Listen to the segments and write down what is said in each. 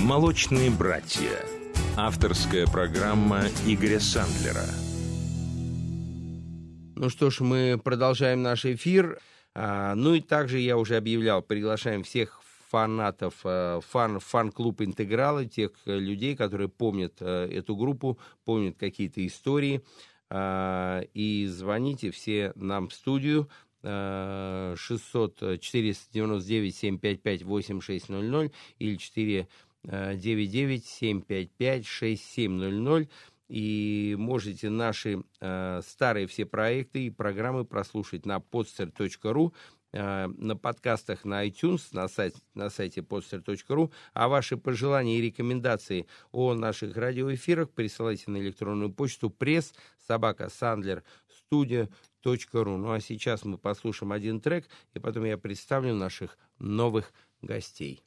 «Молочные братья». Авторская программа Игоря Сандлера. Ну что ж, мы продолжаем наш эфир. А, ну и также я уже объявлял, приглашаем всех фанатов э, фан, фан-клуб «Интегралы», тех э, людей, которые помнят э, эту группу, помнят какие-то истории. А, и звоните все нам в студию 600 499 755 8600 или 499 755 6700 и можете наши э, старые все проекты и программы прослушать на podster.ru, э, на подкастах на iTunes, на сайте, на сайте podster.ru, а ваши пожелания и рекомендации о наших радиоэфирах присылайте на электронную почту пресс собака сандлер студия ру. Ну а сейчас мы послушаем один трек, и потом я представлю наших новых гостей.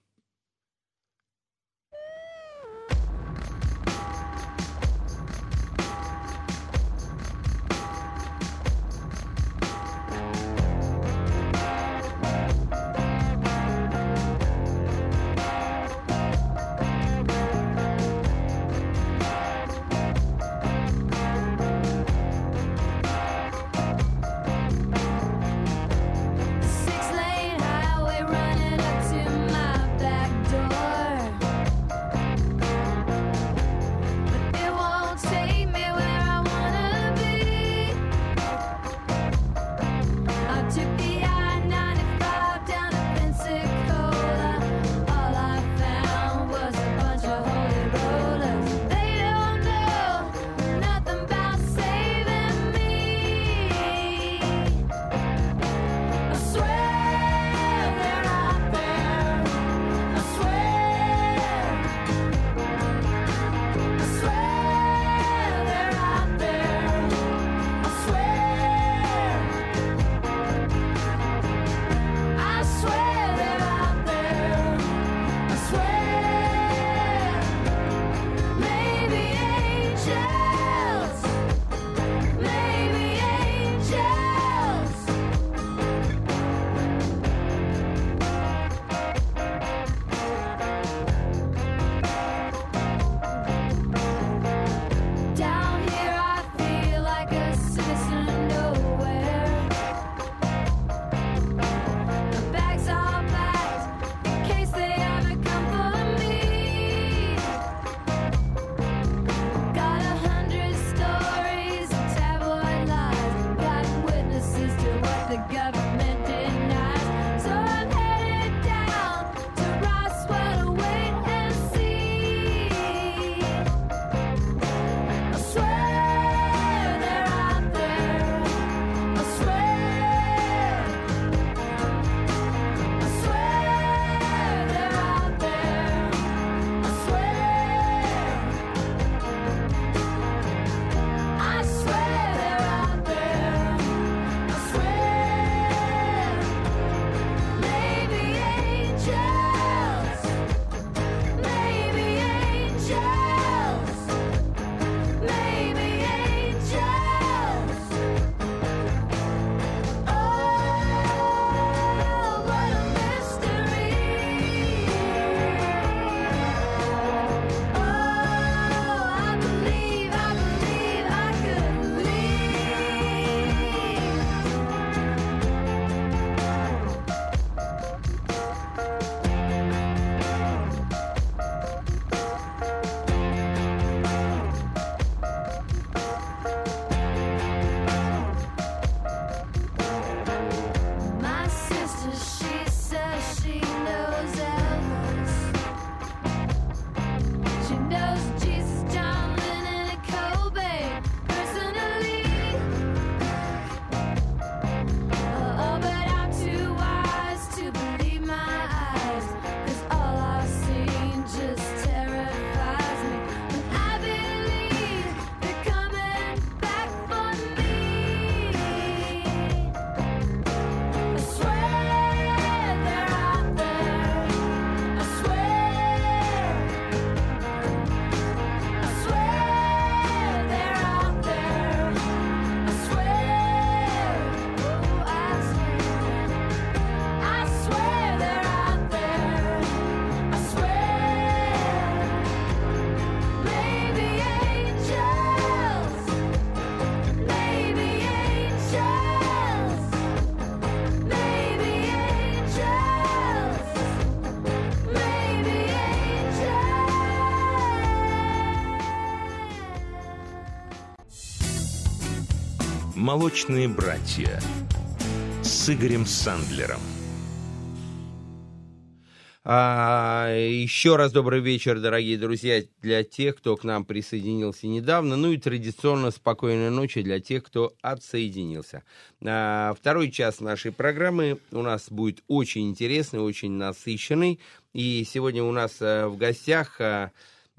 «Молочные братья» с Игорем Сандлером. А, еще раз добрый вечер, дорогие друзья, для тех, кто к нам присоединился недавно. Ну и традиционно спокойной ночи для тех, кто отсоединился. А, второй час нашей программы у нас будет очень интересный, очень насыщенный. И сегодня у нас а, в гостях а,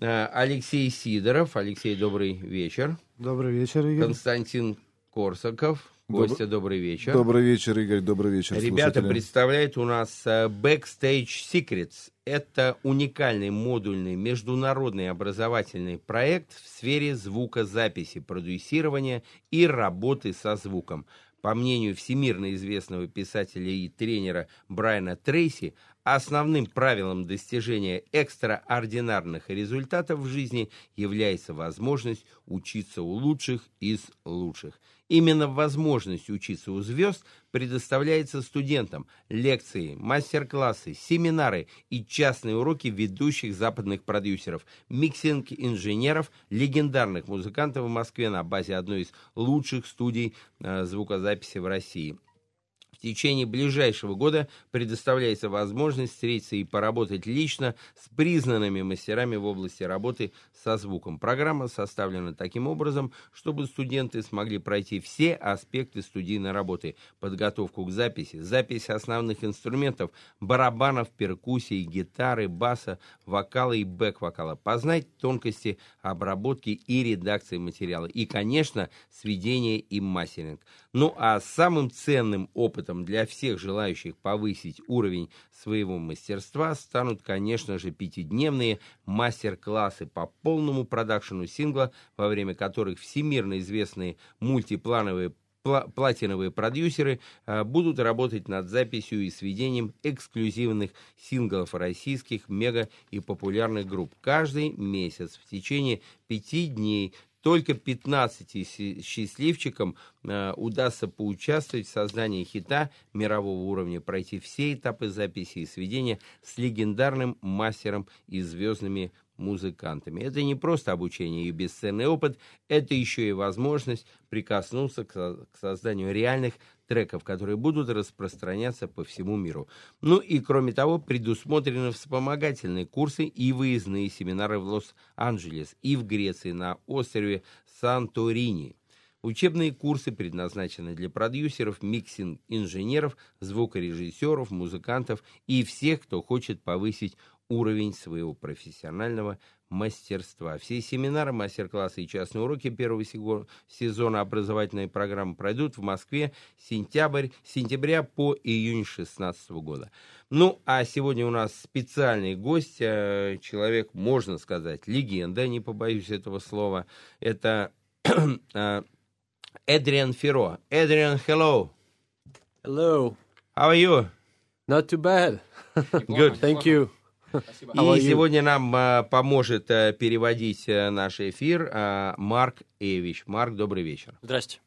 а, Алексей Сидоров. Алексей, добрый вечер. Добрый вечер, Игорь. Константин Корсаков. Гостя, добрый вечер. Добрый вечер, Игорь, добрый вечер, Ребята слушатели. представляют у нас э, Backstage Secrets. Это уникальный модульный международный образовательный проект в сфере звукозаписи, продюсирования и работы со звуком. По мнению всемирно известного писателя и тренера Брайана Трейси, основным правилом достижения экстраординарных результатов в жизни является возможность учиться у лучших из лучших. Именно возможность учиться у звезд предоставляется студентам. Лекции, мастер-классы, семинары и частные уроки ведущих западных продюсеров, миксинг-инженеров, легендарных музыкантов в Москве на базе одной из лучших студий э, звукозаписи в России. Течение ближайшего года предоставляется возможность встретиться и поработать лично с признанными мастерами в области работы со звуком. Программа составлена таким образом, чтобы студенты смогли пройти все аспекты студийной работы, подготовку к записи, запись основных инструментов, барабанов, перкуссии, гитары, баса, вокала и бэк-вокала, познать тонкости обработки и редакции материала и, конечно, сведение и мастеринг. Ну а самым ценным опытом для всех желающих повысить уровень своего мастерства станут, конечно же, пятидневные мастер-классы по полному продакшену сингла, во время которых всемирно известные мультиплановые платиновые продюсеры а, будут работать над записью и сведением эксклюзивных синглов российских мега и популярных групп. Каждый месяц в течение пяти дней только 15 счастливчикам э, удастся поучаствовать в создании хита мирового уровня, пройти все этапы записи и сведения с легендарным мастером и звездными музыкантами. Это не просто обучение и бесценный опыт, это еще и возможность прикоснуться к, к созданию реальных треков, которые будут распространяться по всему миру. Ну и кроме того, предусмотрены вспомогательные курсы и выездные семинары в Лос-Анджелес и в Греции на острове Санторини. Учебные курсы предназначены для продюсеров, миксинг-инженеров, звукорежиссеров, музыкантов и всех, кто хочет повысить уровень своего профессионального мастерства. Все семинары, мастер-классы и частные уроки первого сезона образовательной программы пройдут в Москве сентябрь, сентября по июнь 2016 года. Ну, а сегодня у нас специальный гость, э, человек, можно сказать, легенда, не побоюсь этого слова. Это э, Эдриан Феро. Эдриан, hello. Hello. How are you? Not too bad. Good. Thank you. И сегодня нам а, поможет а, переводить а, наш эфир а, Марк Эвич. Марк, добрый вечер. Здрасте.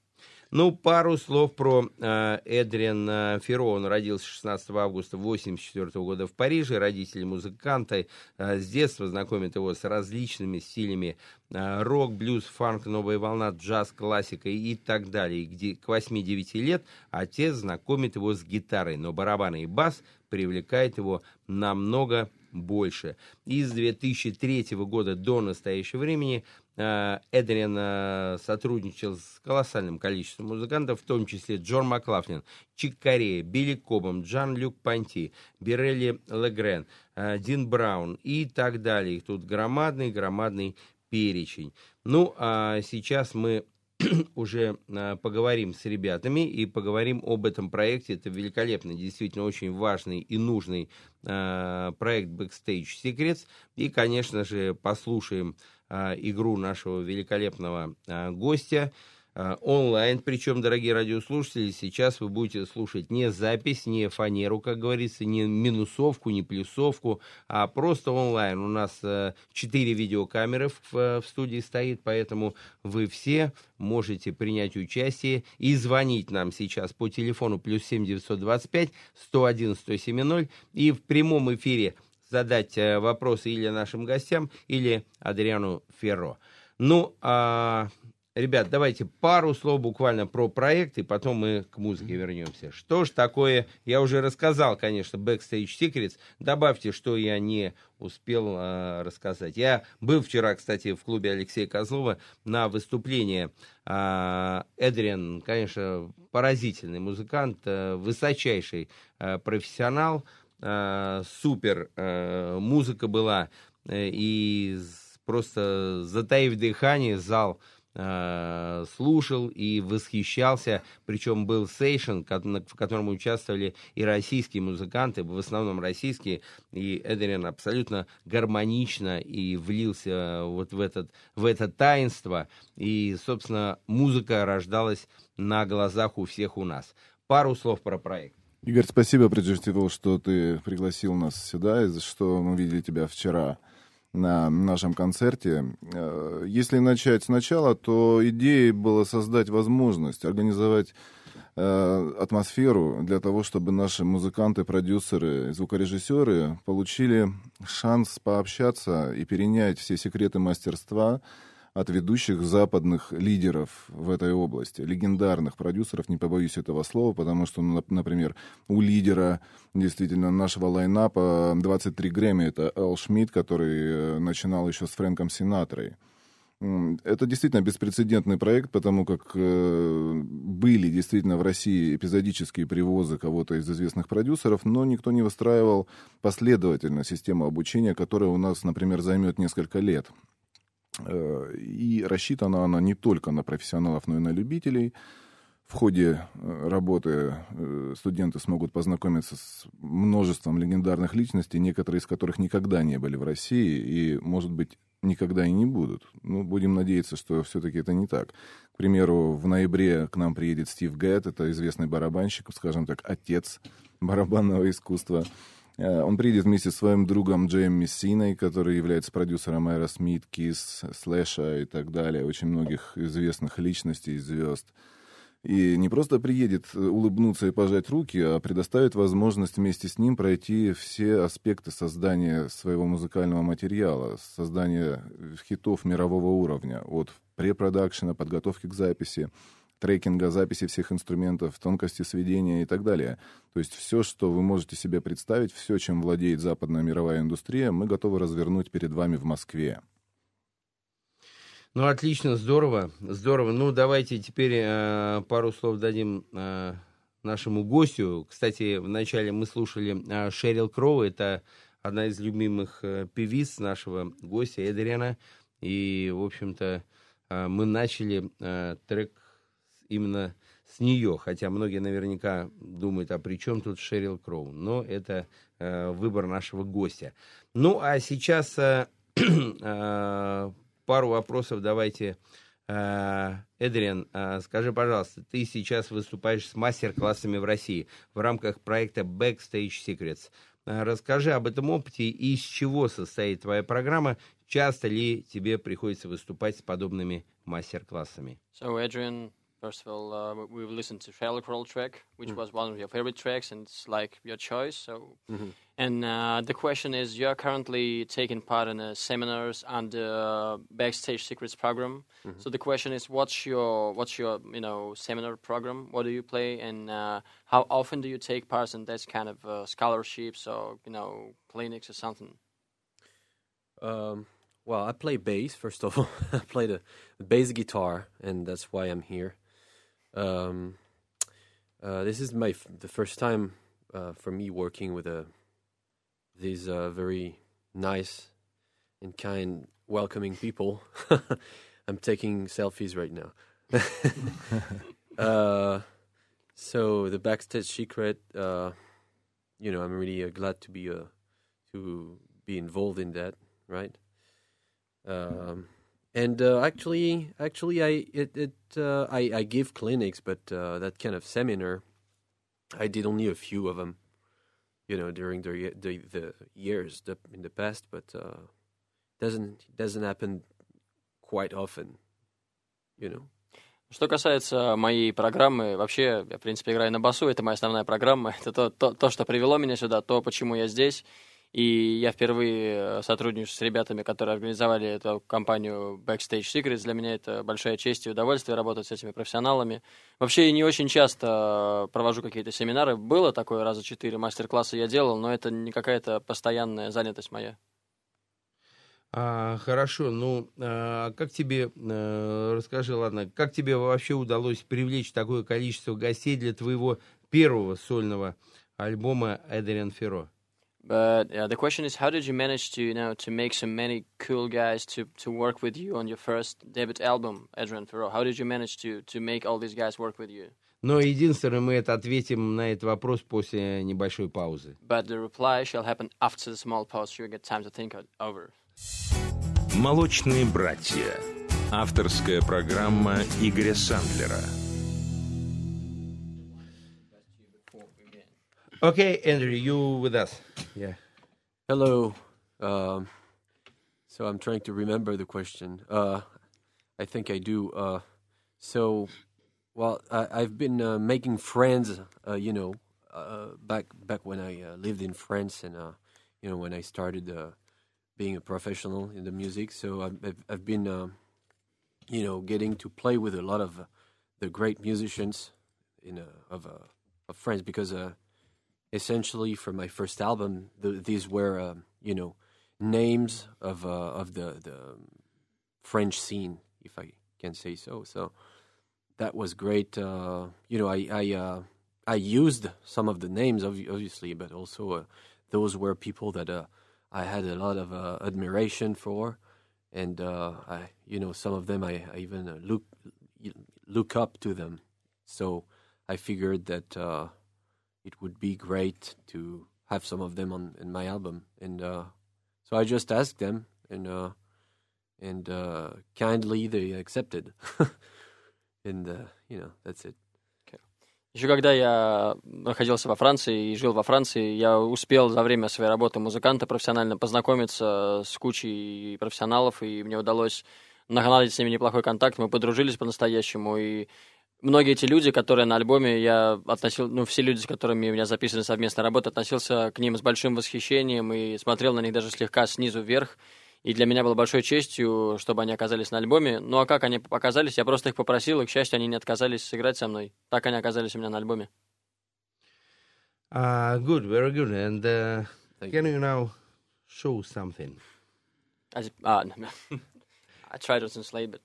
Ну, пару слов про э, Эдриан э, Ферро. Он родился 16 августа 1984 года в Париже. Родители музыканта э, с детства знакомят его с различными стилями э, рок, блюз, фанк, новая волна, джаз, классика и так далее. Где к 8-9 лет отец знакомит его с гитарой, но барабаны и бас привлекает его намного больше. И с 2003 года до настоящего времени э, Эдриан э, сотрудничал с колоссальным количеством музыкантов, в том числе Джон Маклафлин, Чик Корея, Билли Кобом, Джан Люк Панти, Бирелли Легрен, э, Дин Браун и так далее. Их тут громадный-громадный перечень. Ну, а сейчас мы уже э, поговорим с ребятами и поговорим об этом проекте. Это великолепный, действительно очень важный и нужный э, проект Backstage Secrets. И, конечно же, послушаем э, игру нашего великолепного гостя. Э, онлайн. Причем, дорогие радиослушатели, сейчас вы будете слушать не запись, не фанеру, как говорится, не минусовку, не плюсовку, а просто онлайн. У нас э, четыре видеокамеры в, э, в студии стоит, поэтому вы все можете принять участие и звонить нам сейчас по телефону плюс семь девятьсот двадцать пять сто один сто семь ноль и в прямом эфире задать вопросы или нашим гостям, или Адриану Ферро. Ну, а Ребят, давайте пару слов буквально про проект, и потом мы к музыке вернемся. Что ж такое, я уже рассказал, конечно, Backstage Secrets. Добавьте, что я не успел э, рассказать. Я был вчера, кстати, в клубе Алексея Козлова на выступлении. Э, Эдриан, конечно, поразительный музыкант, э, высочайший э, профессионал, э, супер э, музыка была, э, и просто затаив дыхание, зал слушал и восхищался, причем был сейшн, в котором участвовали и российские музыканты, в основном российские, и Эдерин абсолютно гармонично и влился вот в, этот, в это таинство, и, собственно, музыка рождалась на глазах у всех у нас. Пару слов про проект. Игорь, спасибо, прежде всего, что ты пригласил нас сюда, и за что мы видели тебя вчера на нашем концерте. Э, если начать сначала, то идеей было создать возможность организовать э, атмосферу для того, чтобы наши музыканты, продюсеры, звукорежиссеры получили шанс пообщаться и перенять все секреты мастерства, от ведущих западных лидеров в этой области, легендарных продюсеров, не побоюсь этого слова, потому что, например, у лидера действительно нашего лайнапа 23 Грэмми, это Эл Шмидт, который э, начинал еще с Фрэнком Синатрой. Это действительно беспрецедентный проект, потому как э, были действительно в России эпизодические привозы кого-то из известных продюсеров, но никто не выстраивал последовательно систему обучения, которая у нас, например, займет несколько лет. И рассчитана она не только на профессионалов, но и на любителей. В ходе э, работы э, студенты смогут познакомиться с множеством легендарных личностей, некоторые из которых никогда не были в России и, может быть, никогда и не будут. Ну, будем надеяться, что все-таки это не так. К примеру, в ноябре к нам приедет Стив Гэтт, это известный барабанщик, скажем так, отец барабанного искусства. Э, он приедет вместе с своим другом Джейм Мессиной, который является продюсером Эра Смит, Кис, Слэша и так далее, очень многих известных личностей, звезд. И не просто приедет э, улыбнуться и пожать руки, а предоставит возможность вместе с ним пройти все аспекты создания своего музыкального материала, создания хитов мирового уровня, от препродакшена, подготовки к записи, трекинга, записи всех инструментов, тонкости сведения и так далее. То есть все, что вы можете себе представить, все, чем владеет западная мировая индустрия, мы готовы развернуть перед вами в Москве. Ну, отлично, здорово, здорово. Ну, давайте теперь э, пару слов дадим э, нашему гостю. Кстати, вначале мы слушали э, Шерил Кроу, это одна из любимых э, певиц нашего гостя Эдриана. И, в общем-то, э, мы начали э, трек именно с нее, хотя многие наверняка думают, а при чем тут Шерил Кроу? Но это э, выбор нашего гостя. Ну, а сейчас э, э, пару вопросов давайте. Э, Эдриан, э, скажи, пожалуйста, ты сейчас выступаешь с мастер-классами в России в рамках проекта Backstage Secrets. Э, расскажи об этом опыте и из чего состоит твоя программа. Часто ли тебе приходится выступать с подобными мастер-классами? So, Adrian, First of all, uh, we've listened to Trailer Crawl track, which mm. was one of your favorite tracks, and it's like your choice. So, mm-hmm. and uh, the question is, you are currently taking part in a seminars and the Backstage Secrets program. Mm-hmm. So the question is, what's your what's your you know seminar program? What do you play, and uh, how often do you take part in that kind of uh, scholarships or you know clinics or something? Um, well, I play bass first of all. I play the, the bass guitar, and that's why I'm here. Um, uh, this is my f- the first time uh, for me working with a these uh, very nice and kind, welcoming people. I'm taking selfies right now. Uh, so the backstage secret, uh, you know, I'm really uh, glad to be to be involved in that, right? Um, and uh, actually, actually, I it, it uh, I I give clinics, but uh, that kind of seminar, I did only a few of them, you know, during the the, the years the, in the past, but uh, doesn't doesn't happen quite often, you know. Что касается моей программы, вообще я, в принципе, играю на басу, это моя основная программа, это то, то, то что привело меня сюда, то, почему я здесь. И я впервые сотрудничаю с ребятами, которые организовали эту компанию Backstage Secrets. Для меня это большая честь и удовольствие работать с этими профессионалами. Вообще, не очень часто провожу какие-то семинары. Было такое раза четыре мастер-класса я делал, но это не какая-то постоянная занятость моя. А, хорошо, ну, а, как тебе, а, расскажи, ладно, как тебе вообще удалось привлечь такое количество гостей для твоего первого сольного альбома Эдриан Ферро? But uh, the question is, how did you manage to, you know, to make so many cool guys to, to work with you on your first debut album, Adrian Ferro? How did you manage to, to make all these guys work with you? Но единственное, мы это ответим на этот вопрос после небольшой паузы. But the reply shall happen after the small pause. You get time to think it over. Молочные братья. Авторская программа Игоря Сандлера. Okay, Andrew, you with us. Yeah. Hello. Um, so I'm trying to remember the question. Uh, I think I do. Uh, so, well, I, I've been uh, making friends. Uh, you know, uh, back back when I uh, lived in France, and you know, when I started being a professional in the music. So I've I've, been, um, you know, getting to play with a lot of the great musicians in of of France because essentially for my first album, the, these were um, you know names of uh, of the the French scene, if I can say so. So that was great. Uh, you know, I I uh, I used some of the names, obviously, but also uh, those were people that uh, I had a lot of uh, admiration for, and uh, I you know some of them I, I even uh, look look up to them. So I figured that uh, it would be great to have some of them on in my album, and uh, so I just asked them, and uh, and uh, kindly they accepted, and uh, you know that's it. Еще когда я находился во Франции и жил во Франции, я успел за время своей работы музыканта профессионально познакомиться с кучей профессионалов, и мне удалось наладить с ними неплохой контакт, мы подружились по-настоящему, и многие эти люди, которые на альбоме, я относил, ну, все люди, с которыми у меня записаны совместная работа, относился к ним с большим восхищением и смотрел на них даже слегка снизу вверх, и для меня было большой честью, чтобы они оказались на альбоме. Ну а как они оказались, я просто их попросил, и, к счастью, они не отказались сыграть со мной. Так они оказались у меня на альбоме. Uh, good, very good. And uh, can you now show something? I, just- ah, no, I tried to translate, but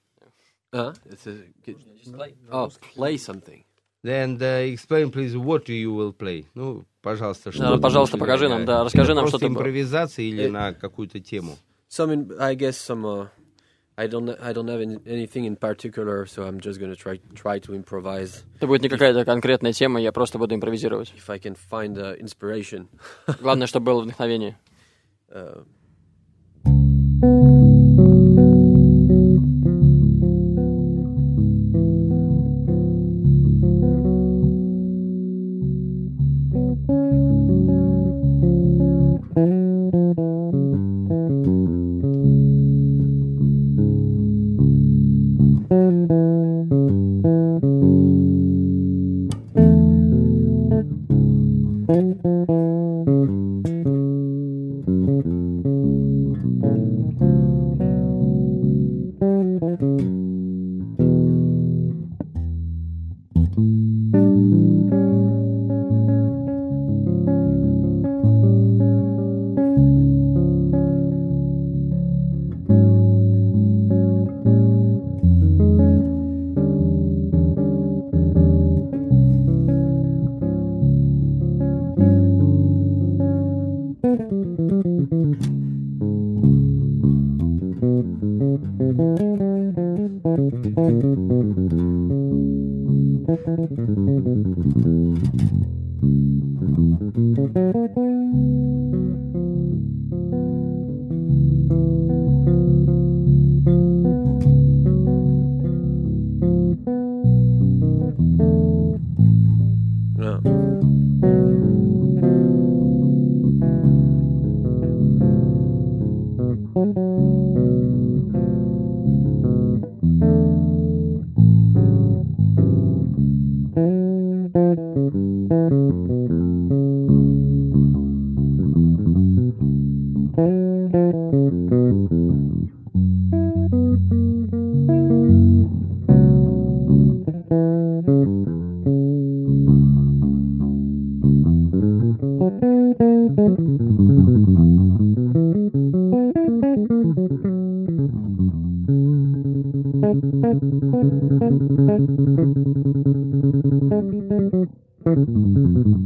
Uh, it's a, just play. oh, play something. Then uh, explain, please, what you will play. Ну, пожалуйста, что Да, ты пожалуйста, покажи играть? нам, да, расскажи нам, что ты импровизация или Э, на какую-то тему? Some, in, I guess, some. Uh, I don't. I don't have any, anything in particular, so I'm just gonna try try to improvise Это будет не какая-то конкретная тема, я просто буду импровизировать. if I can find uh, inspiration. Главное, чтобы было вдохновение. Uh, Thank you.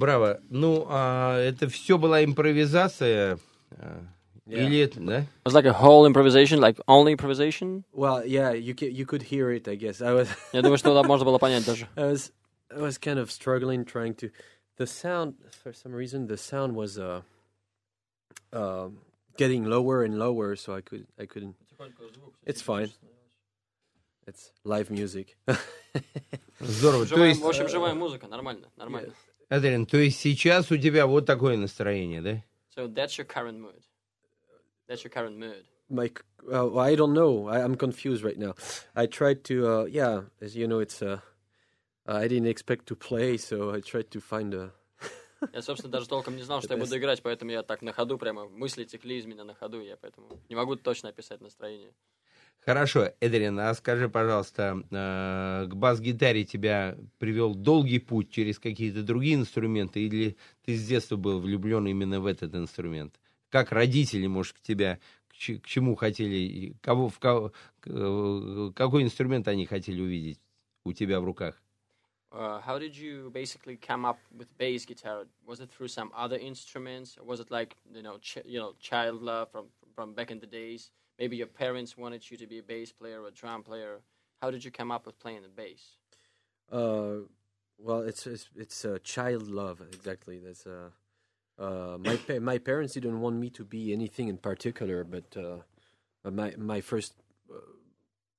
Браво, браво. Ну, а это все была импровизация? а, Yeah. Или это, да? It was like a whole improvisation, like only improvisation. Well, yeah, you ca- you could hear it, I guess. I was Я думаю, что да, можно было понять даже. I was I was kind of struggling trying to the sound for some reason the sound was uh uh getting lower and lower so I could I couldn't It's fine. It's live music. Здорово. То Живая- есть, в общем, живая музыка, нормально, нормально. Адрин, то есть сейчас у тебя вот такое настроение, да? So that's your current mood. That's your current mood. My uh, I don't know. I, I'm confused right now. I tried to uh yeah, as you know it's uh I didn't expect to play so I tried to find a Я, собственно, даже толком не знал, что я буду играть, поэтому я так на ходу прямо мысли текли из меня на ходу, я поэтому не могу точно описать настроение. Хорошо, Эдрин, а скажи, пожалуйста, э, к бас-гитаре тебя привел долгий путь через какие-то другие инструменты, или ты с детства был влюблен именно в этот инструмент? Как родители, может, к тебя к, че- к чему хотели, кого, в кого, э, какой инструмент они хотели увидеть у тебя в руках? Uh, how did you basically come up with bass guitar? Was it through some other instruments? Or was it like you know, ch- you know, child love from from back in the days? Maybe your parents wanted you to be a bass player or a drum player. How did you come up with playing the bass? Uh, well, it's it's, it's uh, child love exactly. That's uh, uh, my pa- my parents didn't want me to be anything in particular, but uh, my my first uh,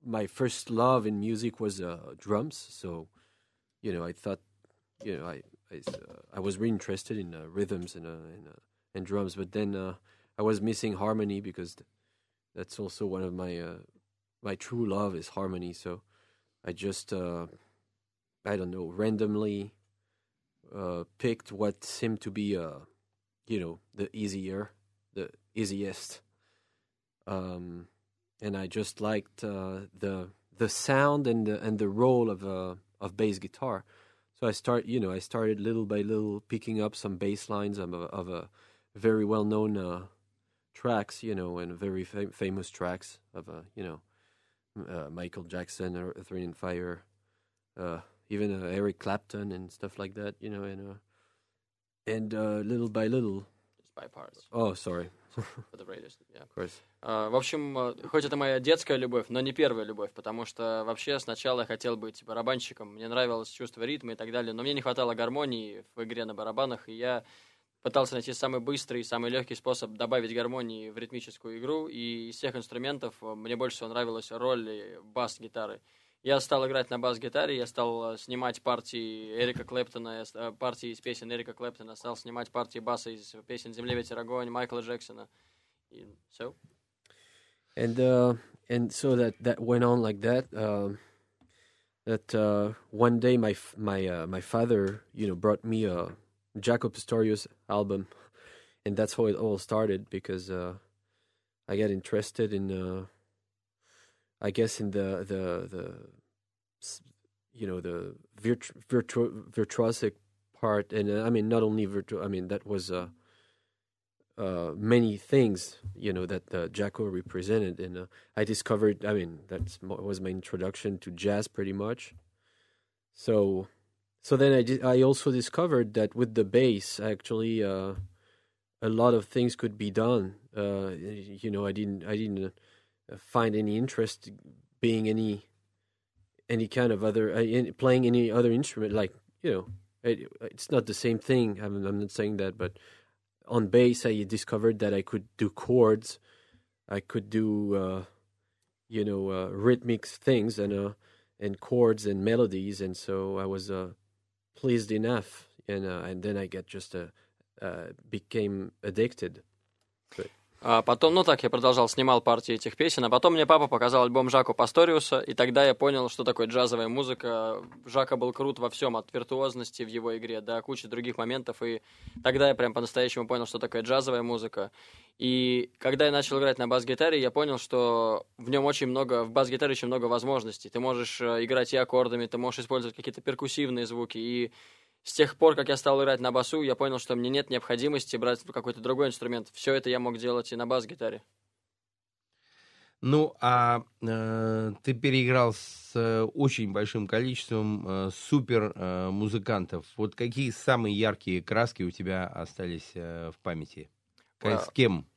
my first love in music was uh, drums. So, you know, I thought, you know, I I, I was really interested in rhythms and and, and drums, but then I was missing harmony because. th- that's also one of my uh, my true love is harmony. So I just uh, I don't know randomly uh, picked what seemed to be uh, you know the easier, the easiest, um, and I just liked uh, the the sound and the and the role of uh, of bass guitar. So I start you know I started little by little picking up some bass lines of a, of a very well known uh, tracks, you know, and very fam- famous tracks of uh, you know uh, Michael Jackson, Earth, Wind and Fire, uh, even uh, Eric Clapton and stuff like that, you know, and uh, and uh, little by little. Just by parts. Oh, sorry. Yeah. Of course. А, В общем, э, хоть это моя детская любовь, но не первая любовь, потому что вообще сначала я хотел быть барабанщиком. Мне нравилось чувство ритма и так далее, но мне не хватало гармонии в игре на барабанах, и я пытался найти самый быстрый и самый легкий способ добавить гармонии в ритмическую игру, и из всех инструментов э, мне больше всего нравилась роль бас-гитары. Я стал играть на бас-гитаре, я стал э, снимать партии Эрика Клэптона, партии из песен Эрика Клэптона, стал снимать партии баса из песен «Земля, ветер, огонь» Майкла Джексона. И so, and uh, and so that that went on like that. Um, that uh, one day my my uh, my father, you know, brought me a Jaco Pastorius album, and that's how it all started because uh, I got interested in, uh, I guess, in the the the, you know, the virtu- virtu- virtuosic part, and uh, I mean, not only virtu- I mean, that was. Uh, uh, many things you know that uh, Jacko represented, and I discovered. I mean, that was my introduction to jazz, pretty much. So, so then I di- I also discovered that with the bass, actually, uh, a lot of things could be done. Uh, you know, I didn't I didn't uh, find any interest being any any kind of other uh, in, playing any other instrument. Like you know, it, it's not the same thing. I'm, I'm not saying that, but on bass, I discovered that I could do chords, I could do, uh, you know, uh, rhythmic things and uh, and chords and melodies, and so I was pleased enough, and uh, and then I get just uh, uh, became addicted. А потом, ну так, я продолжал, снимал партии этих песен, а потом мне папа показал альбом Жако Пасториуса, и тогда я понял, что такое джазовая музыка. Жака был крут во всем, от виртуозности в его игре до кучи других моментов, и тогда я прям по-настоящему понял, что такое джазовая музыка. И когда я начал играть на бас-гитаре, я понял, что в нем очень много, в бас-гитаре очень много возможностей. Ты можешь э, играть и аккордами, ты можешь использовать какие-то перкуссивные звуки, и с тех пор, как я стал играть на басу, я понял, что мне нет необходимости брать какой-то другой инструмент. Все это я мог делать и на бас-гитаре. Ну, а э, ты переиграл с э, очень большим количеством э, супер э, музыкантов. Вот какие самые яркие краски у тебя остались э, в памяти? К- С Well- кем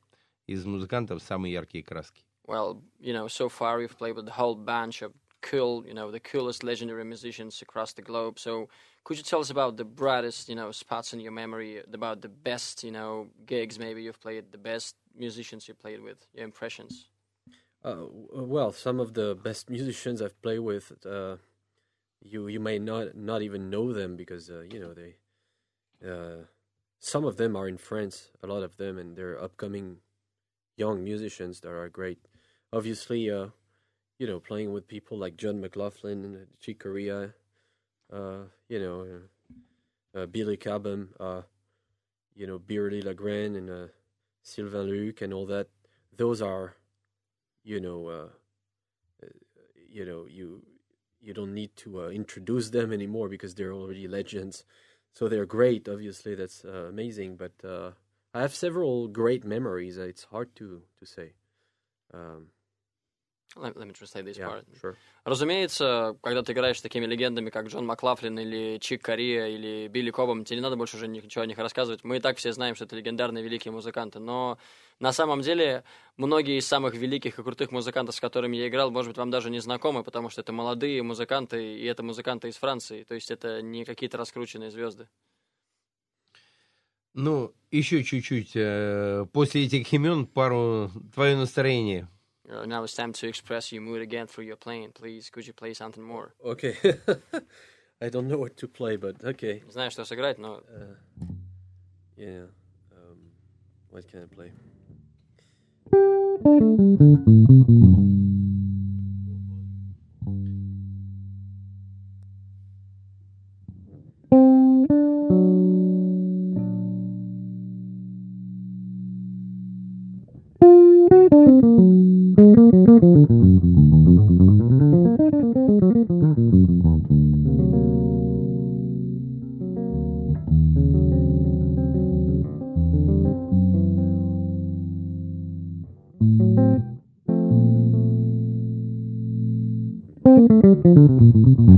из музыкантов самые яркие краски? Well, you know, so far we've played with a whole bunch of cool, you know, the coolest legendary musicians across the globe. So could you tell us about the brightest, you know, spots in your memory, about the best, you know, gigs maybe you've played, the best musicians you played with, your impressions? Uh, w- well, some of the best musicians I've played with, uh, you you may not not even know them because uh, you know they. uh, some of them are in France, a lot of them, and they're upcoming young musicians that are great. Obviously, uh, you know, playing with people like John McLaughlin and Chick Corea, uh, you know, uh, uh, Billy Cobham, uh, you know, Beardy Legrand and uh, Sylvain Luc and all that. Those are you know, uh, uh, you know, you you don't need to uh, introduce them anymore because they're already legends. So they're great. Obviously, that's uh, amazing. But uh, I have several great memories. It's hard to to say. Um, Let, let me translate this yeah, part. sure. Разумеется, когда ты играешь с такими легендами, как Джон Маклафлин или Чик Корея или Билли Кобом, тебе не надо больше уже ничего о них рассказывать. Мы и так все знаем, что это легендарные великие музыканты. Но на самом деле многие из самых великих и крутых музыкантов, с которыми я играл, может быть, вам даже не знакомы, потому что это молодые музыканты, и это музыканты из Франции. То есть это не какие-то раскрученные звезды. Ну, еще чуть-чуть. э, после этих имен пару твое настроение. Uh, now it's time to express your mood again through your playing. Please, could you play something more? Okay. I don't know what to play, but okay. Не знаю, что сыграть, но Uh, yeah. Um, what can I play? Thank you. Thank you.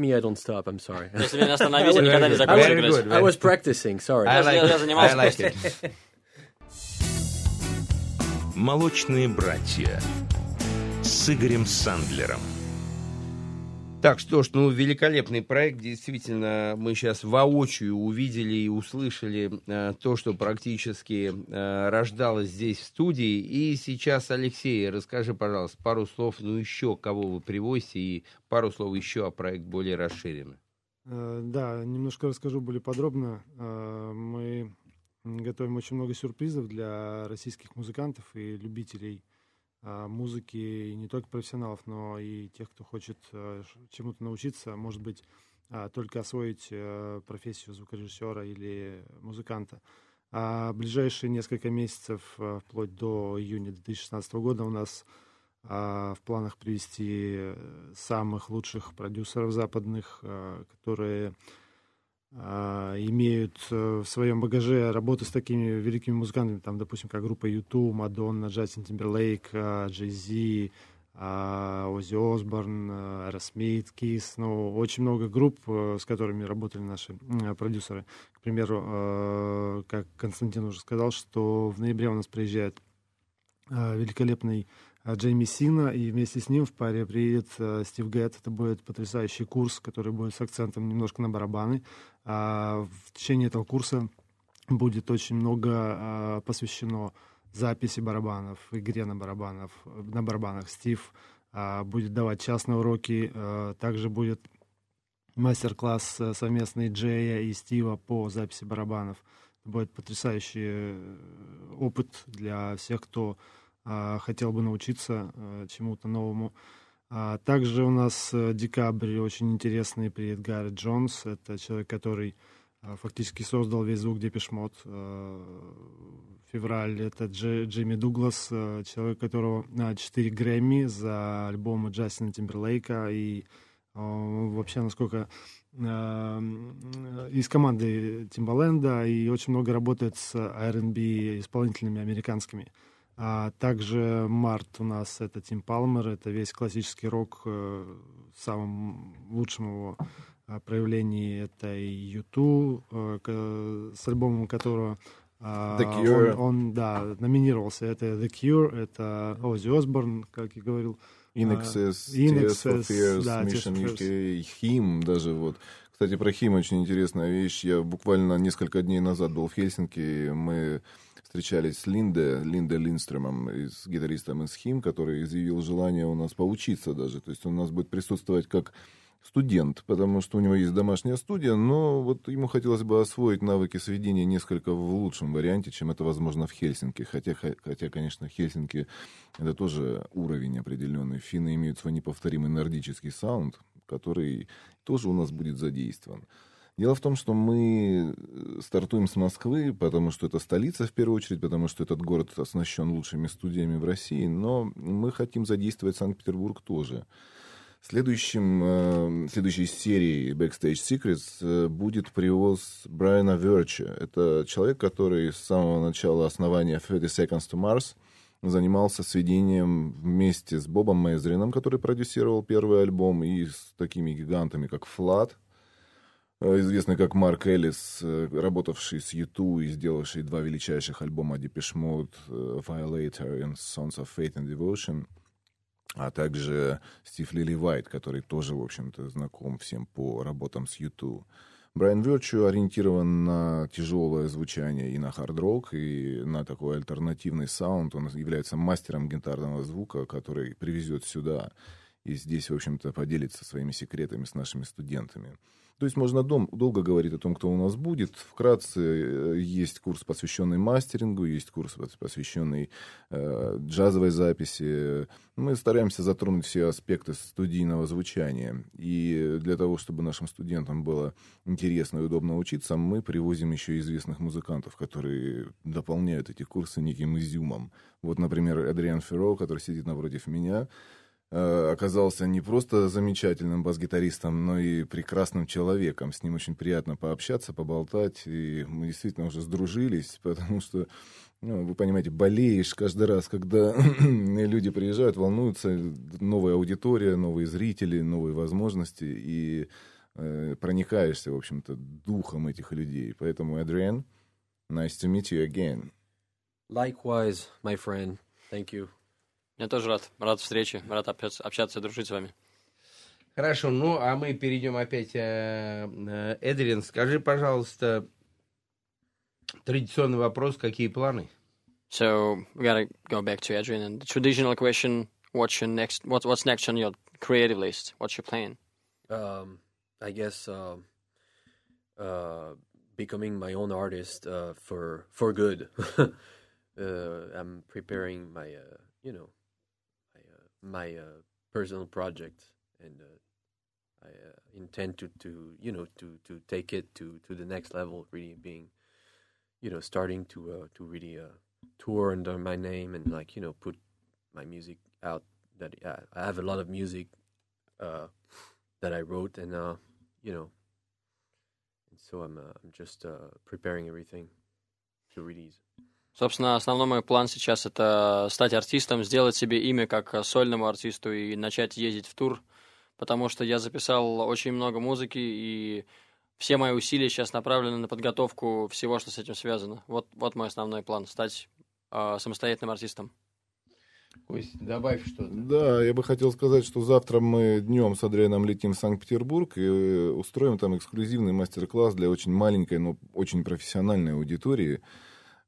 Me, I don't stop. I'm sorry. Если вы меня остановите, никогда не закончу играть. I was practicing. Sorry. I like я it. занимался I like просто. it. «Молочные братья» с Игорем Сандлером. Так что ж, ну, великолепный проект. Действительно, мы сейчас воочию увидели и услышали э, то, что практически э, рождалось здесь в студии. И сейчас, Алексей, расскажи, пожалуйста, пару слов, ну, еще кого вы привозите, и пару слов еще о проект более расширенно. Э, да, немножко расскажу более подробно. Э, мы готовим очень много сюрпризов для российских музыкантов и любителей а, музыки и не только профессионалов, но и тех, кто хочет э, чему-то научиться, может быть, а, только освоить э, профессию звукорежиссера или музыканта. А ближайшие несколько месяцев, э, вплоть до июня 2016 года, у нас в планах привести самых лучших продюсеров западных, которые а, имеют э, в своем багаже работы с такими великими музыкантами, там, допустим, как группа YouTube, Мадонна, Джастин Тимберлейк, Джей Зи, Оззи Осборн, Aerosmith, Kiss, ну, очень много групп, э, с которыми работали наши продюсеры. К примеру, э, как Константин уже сказал, что в ноябре у нас приезжает великолепный Джейми Сина, и вместе с ним в паре приедет Стив Гэтт. Это будет потрясающий курс, который будет с акцентом немножко на барабаны. А в течение этого курса будет очень много а, посвящено записи барабанов, игре на барабанах. На барабанах Стив а, будет давать частные уроки, также будет мастер-класс э, совместный Джея и Стива по записи барабанов. Это будет потрясающий э, опыт для всех, кто хотел бы научиться э, чему-то новому. А также у нас в декабре очень интересный приедет Гарри Джонс. Это человек, который а, фактически создал весь звук Депешмот. А, февраль это Дж, Джимми Дуглас, а, человек, которого 4 Грэмми за альбомы Джастина Тимберлейка и вообще насколько из команды Тимбаленда и очень много работает с R&B исполнителями американскими. А также март у нас это Тим Палмер, это весь классический рок э, в самом лучшем его а, проявлении. Это и Юту, э, с альбомом которого а, The Cure. Он, он, да, номинировался. Это The Cure, это Оззи Осборн, как я говорил. In Excess, Tears да, Mission UK, Him даже вот. Кстати, про Хим очень интересная вещь. Я буквально несколько дней назад был в Хельсинки. Мы встречались с Линде, Линде Линдстромом, с гитаристом из Хим, который изъявил желание у нас поучиться даже. То есть он у нас будет присутствовать как студент, потому что у него есть домашняя студия, но вот ему хотелось бы освоить навыки сведения несколько в лучшем варианте, чем это возможно в Хельсинки. Хотя, хотя конечно, Хельсинки это тоже уровень определенный. Финны имеют свой неповторимый нордический саунд, который тоже у нас будет задействован. Дело в том, что мы э, стартуем с Москвы, потому что это столица в первую очередь, потому что этот город оснащен лучшими студиями в России, но мы хотим задействовать Санкт-Петербург тоже. Следующим, э, следующей серией Backstage Secrets э, будет привоз Брайана Верча. Это человек, который с самого начала основания 30 Seconds to Mars занимался сведением вместе с Бобом Мейзрином, который продюсировал первый альбом, и с такими гигантами, как Флат, известный как Марк Эллис, э, работавший с YouTube и сделавший два величайших альбома Depeche Mode, э, Violator и Sons of Faith and Devotion, а также Стив Лили Вайт, который тоже, в общем-то, знаком всем по работам с YouTube. Брайан Верчу ориентирован на тяжелое звучание и на хард-рок, и на такой альтернативный саунд. Он является мастером гитарного звука, который привезет сюда и здесь, в общем-то, поделится своими секретами с нашими студентами. То есть можно дом, долго говорить о том, кто у нас будет. Вкратце э, есть курс, посвященный мастерингу, есть курс, посвященный э, джазовой записи. Мы стараемся затронуть все аспекты студийного звучания. И для того, чтобы нашим студентам было интересно и удобно учиться, мы привозим еще известных музыкантов, которые дополняют эти курсы неким изюмом. Вот, например, Адриан Ферро, который сидит напротив меня, оказался не просто замечательным бас-гитаристом, но и прекрасным человеком. С ним очень приятно пообщаться, поболтать, и мы действительно уже сдружились, потому что, ну, вы понимаете, болеешь каждый раз, когда люди приезжают, волнуются, новая аудитория, новые зрители, новые возможности, и э, проникаешься, в общем-то, духом этих людей. Поэтому, Адриан, nice to meet you again. Likewise, my friend. Thank you. Я тоже рад. Рад встрече. Рад общаться, общаться и дружить с вами. Хорошо, ну а мы перейдем опять. Э, э, Эдрин, скажи, пожалуйста, традиционный вопрос, какие планы? So we gotta go back to Adrian and the traditional question: What's your next? What, what's next on your creative list? What's your plan? Um, I guess uh, uh, becoming my own artist uh, for for good. Uh, I'm preparing my, uh, you know, my, uh, personal project, and uh, I uh, intend to, to, you know, to, to take it to, to the next level. Really being, you know, starting to uh, to really tour under my name and like you know put my music out. That I have a lot of music that I wrote, and you know, and so I'm I'm just preparing everything to release. Собственно, основной мой план сейчас это стать артистом, сделать себе имя как сольному артисту и начать ездить в тур, потому что я записал очень много музыки, и все мои усилия сейчас направлены на подготовку всего, что с этим связано. Вот, вот мой основной план — стать э, самостоятельным артистом. Кость, добавь что-то. Да, я бы хотел сказать, что завтра мы днем с Адрианом летим в Санкт-Петербург и устроим там эксклюзивный мастер-класс для очень маленькой, но очень профессиональной аудитории —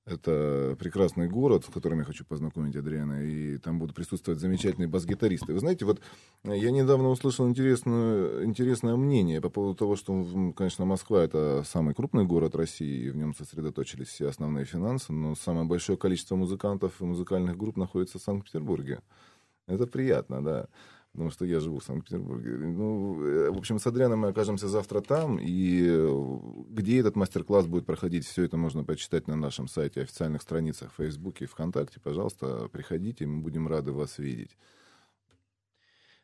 это прекрасный город, с которым я хочу познакомить Адриана, и там будут присутствовать замечательные бас-гитаристы. Вы знаете, вот э, я недавно услышал интересную, интересное мнение по поводу того, что, конечно, Москва — это самый крупный город России, и в нем сосредоточились все основные финансы, но самое большое количество музыкантов и музыкальных групп находится в Санкт-Петербурге. Это приятно, да потому что я живу в Санкт-Петербурге. Ну, э, в общем, с Адрианом мы окажемся завтра там, и э, где этот мастер-класс будет проходить, все это можно почитать на нашем сайте, официальных страницах в Фейсбуке и ВКонтакте. Пожалуйста, приходите, мы будем рады вас видеть.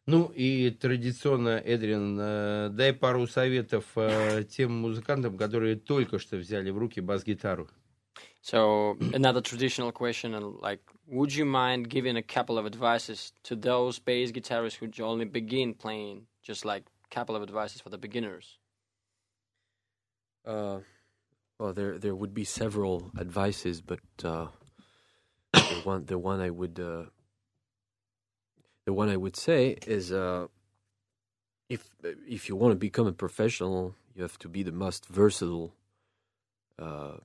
Ну и традиционно, Эдрин, э, дай пару советов тем музыкантам, которые только что взяли в руки бас-гитару. So another traditional question, and like, would you mind giving a couple of advices to those bass guitarists who only begin playing, just like a couple of advices for the beginners? Uh, well, there there would be several advices, but uh, the one the one I would uh, the one I would say is uh, if if you want to become a professional, you have to be the most versatile uh,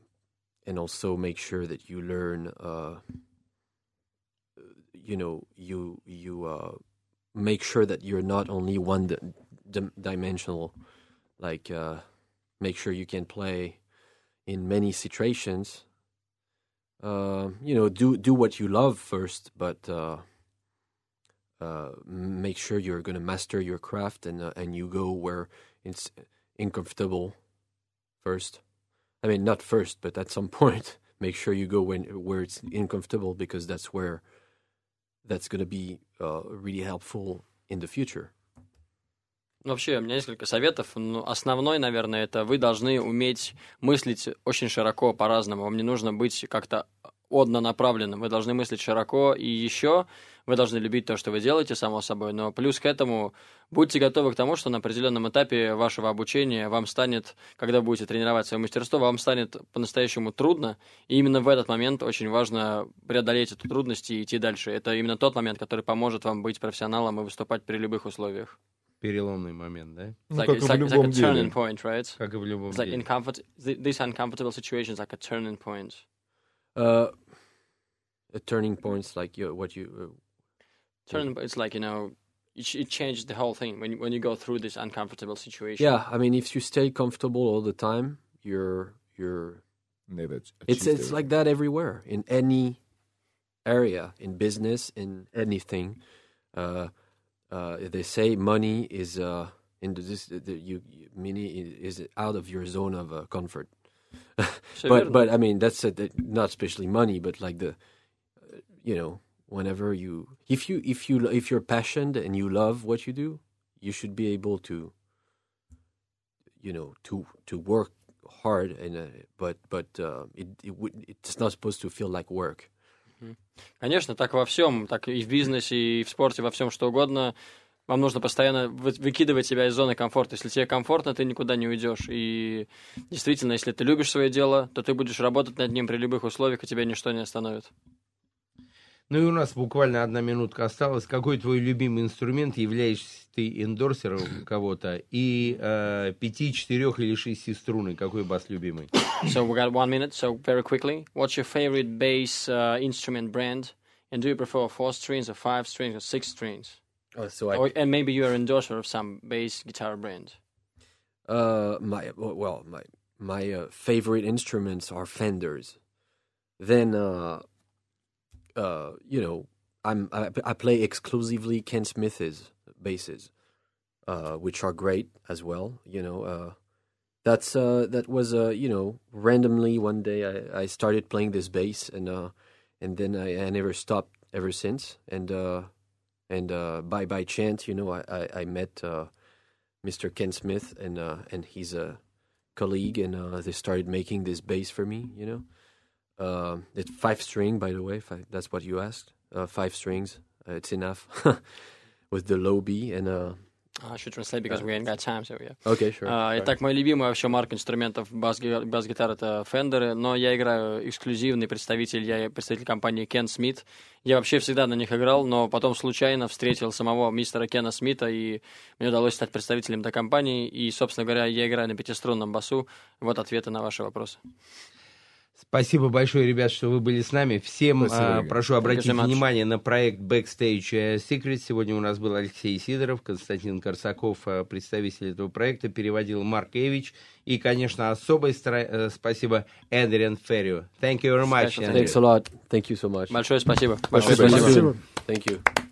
and also make sure that you learn uh, you know you you uh, make sure that you're not only one di- di- dimensional like uh, make sure you can play in many situations. Uh, you know do do what you love first but uh, uh, make sure you're going to master your craft and and you go where it's uncomfortable first I mean, not first, but at some point, make sure you go when where it's uncomfortable because that's where that's going to be uh, really helpful in the future. Вообще, у меня несколько советов. Ну, основной, наверное, это вы должны уметь мыслить очень широко, по-разному. Вам не нужно быть как-то однонаправленным. Вы должны мыслить широко, и еще вы должны любить то, что вы делаете, само собой. Но плюс к этому будьте готовы к тому, что на определенном этапе вашего обучения вам станет, когда вы будете тренировать свое мастерство, вам станет по-настоящему трудно. И именно в этот момент очень важно преодолеть эту трудность и идти дальше. Это именно тот момент, который поможет вам быть профессионалом и выступать при любых условиях. Переломный момент, да? Ну, like, как it's, и в любом like point, right? Как и в любом it's like деле. Uncomfortable situations like a turning point. Uh, turning points like you, what you uh, turning it's like you know it, it changes the whole thing when you, when you go through this uncomfortable situation. Yeah i mean if you stay comfortable all the time you're you're Never it's it's like that everywhere in any area in business in anything. Uh, uh, they say money is uh, in this the, you money is out of your zone of uh, comfort. But but I mean that's a, not especially money but like the you know whenever you if you if you if you're passionate and you love what you do you should be able to you know to to work hard and uh, but but uh, it, it it's not supposed to feel like work Конечно, так во всем, так и в бизнесе, и в спорте, во всем, что угодно. Вам нужно постоянно выкидывать себя из зоны комфорта. Если тебе комфортно, ты никуда не уйдешь. И действительно, если ты любишь свое дело, то ты будешь работать над ним при любых условиях, и тебя ничто не остановит. Ну и у нас буквально одна минутка осталась. Какой твой любимый инструмент? Являешься ты эндорсером кого-то? И э, пяти, четырех или шести струны? Какой бас любимый? So we got one minute. So very quickly, what's your favorite bass uh, instrument brand? And do you prefer four strings or five strings or six strings? Oh, so I Or, and maybe you're an endorser of some bass guitar brand. Uh, my well, my my uh, favorite instruments are Fenders. Then, uh, uh, you know, I'm I, I play exclusively Ken Smith's basses, uh, which are great as well. You know, uh, that's uh, that was uh, you know randomly one day I, I started playing this bass and uh, and then I, I never stopped ever since. And uh, and uh, by by chance, you know, I I, I met. Uh, Mr. Ken Smith and uh, and he's a colleague, and uh, they started making this bass for me. You know, uh, it's five string, by the way. I, that's what you asked. Uh, five strings, uh, it's enough with the low B and. Uh, I should translate because we ain't got time, so yeah. okay, sure. Sorry. Итак, мой любимый вообще марк инструментов бас-ги- бас-гитар это Фендеры, но я играю эксклюзивный представитель, я представитель компании Кен Смит. Я вообще всегда на них играл, но потом случайно встретил самого мистера Кена Смита, и мне удалось стать представителем этой компании, и, собственно говоря, я играю на пятиструнном басу. Вот ответы на ваши вопросы. Спасибо большое, ребят, что вы были с нами. Всем Спасибо, а, прошу обратить внимание на проект Backstage э, Secret. Сегодня у нас был Алексей Сидоров, Константин Корсаков, э, представитель этого проекта, переводил Марк Эвич. И, конечно, особое стра- э, спасибо Эдриан Феррио. Thank you very much. Thanks a lot. Thank you so much. Большое спасибо. Большое спасибо. Спасибо. Thank you.